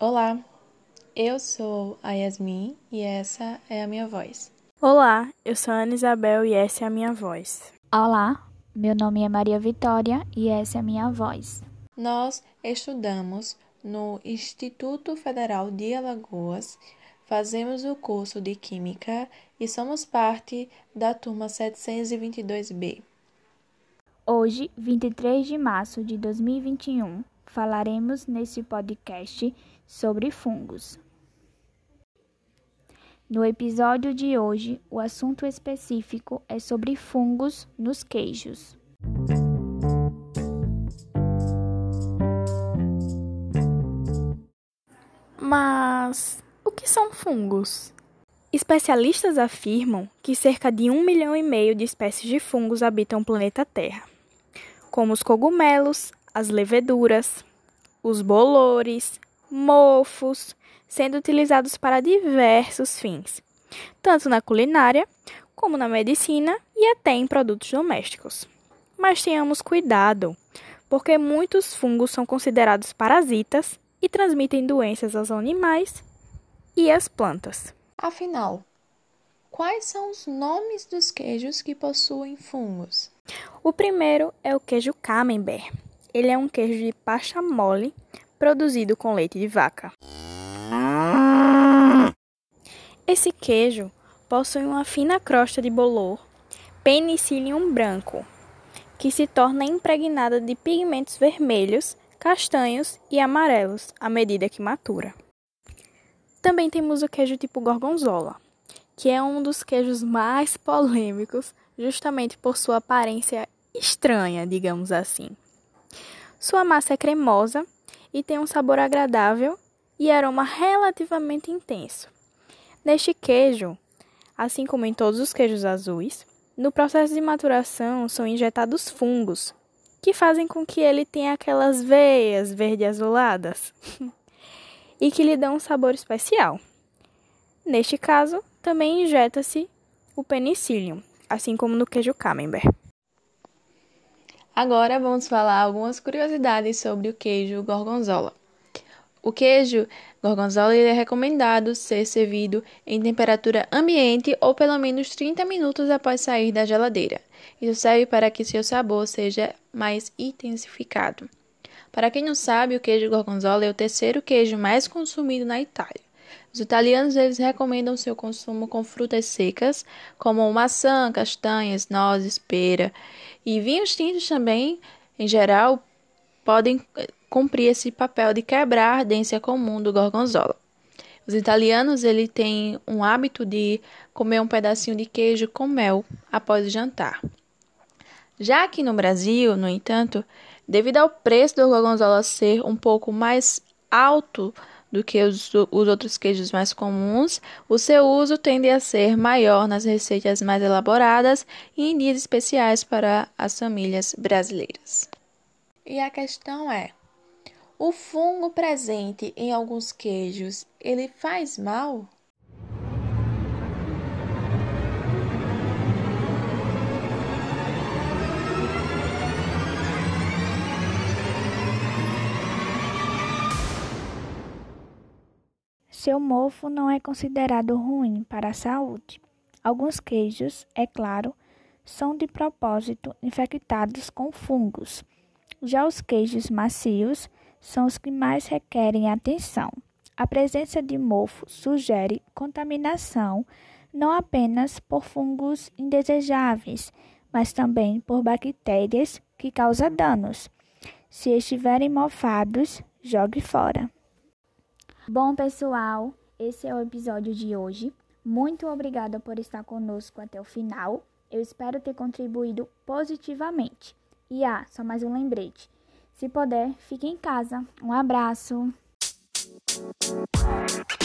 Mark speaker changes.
Speaker 1: Olá, eu sou a Yasmin e essa é a minha voz.
Speaker 2: Olá, eu sou a Ana Isabel e essa é a minha voz.
Speaker 3: Olá, meu nome é Maria Vitória e essa é a minha voz.
Speaker 1: Nós estudamos no Instituto Federal de Alagoas, fazemos o curso de Química e somos parte da turma 722B.
Speaker 3: Hoje, 23 de março de 2021, falaremos nesse podcast sobre fungos. No episódio de hoje, o assunto específico é sobre fungos nos queijos.
Speaker 2: Mas o que são fungos? Especialistas afirmam que cerca de um milhão e meio de espécies de fungos habitam o planeta Terra, como os cogumelos, as leveduras, os bolores, mofos, sendo utilizados para diversos fins, tanto na culinária como na medicina e até em produtos domésticos. Mas tenhamos cuidado, porque muitos fungos são considerados parasitas e transmitem doenças aos animais e às plantas.
Speaker 1: Afinal, quais são os nomes dos queijos que possuem fungos?
Speaker 2: O primeiro é o queijo camembert. Ele é um queijo de pasta mole produzido com leite de vaca. Esse queijo possui uma fina crosta de bolor, penicillium branco, que se torna impregnada de pigmentos vermelhos castanhos e amarelos à medida que matura. Também temos o queijo tipo gorgonzola, que é um dos queijos mais polêmicos, justamente por sua aparência estranha, digamos assim. Sua massa é cremosa e tem um sabor agradável e aroma relativamente intenso. Neste queijo, assim como em todos os queijos azuis, no processo de maturação são injetados fungos, que fazem com que ele tenha aquelas veias verde azuladas e que lhe dão um sabor especial. Neste caso, também injeta-se o penicillium, assim como no queijo camembert.
Speaker 1: Agora vamos falar algumas curiosidades sobre o queijo gorgonzola. O queijo gorgonzola é recomendado ser servido em temperatura ambiente ou pelo menos 30 minutos após sair da geladeira. Isso serve para que seu sabor seja mais intensificado. Para quem não sabe, o queijo gorgonzola é o terceiro queijo mais consumido na Itália. Os italianos eles recomendam seu consumo com frutas secas, como maçã, castanhas, nozes, pera, e vinhos tintos também, em geral, podem cumprir esse papel de quebrar a ardência comum do gorgonzola. Os italianos ele têm um hábito de comer um pedacinho de queijo com mel após o jantar. Já aqui no Brasil, no entanto, devido ao preço do gorgonzola ser um pouco mais alto do que os, os, outros queijos mais comuns, o seu uso tende a ser maior nas receitas mais elaboradas e em dias especiais para as famílias brasileiras. E a questão é: o fungo presente em alguns queijos, ele faz mal?
Speaker 3: Seu mofo não é considerado ruim para a saúde. Alguns queijos, é claro, são de propósito infectados com fungos. Já os queijos macios são os que mais requerem atenção. A presença de mofo sugere contaminação não apenas por fungos indesejáveis, mas também por bactérias que causam danos. Se estiverem mofados, jogue fora. Bom, pessoal, esse é o episódio de hoje. Muito obrigada por estar conosco até o final. Eu espero ter contribuído positivamente. E ah, só mais um lembrete. Se puder, fique em casa. Um abraço. You.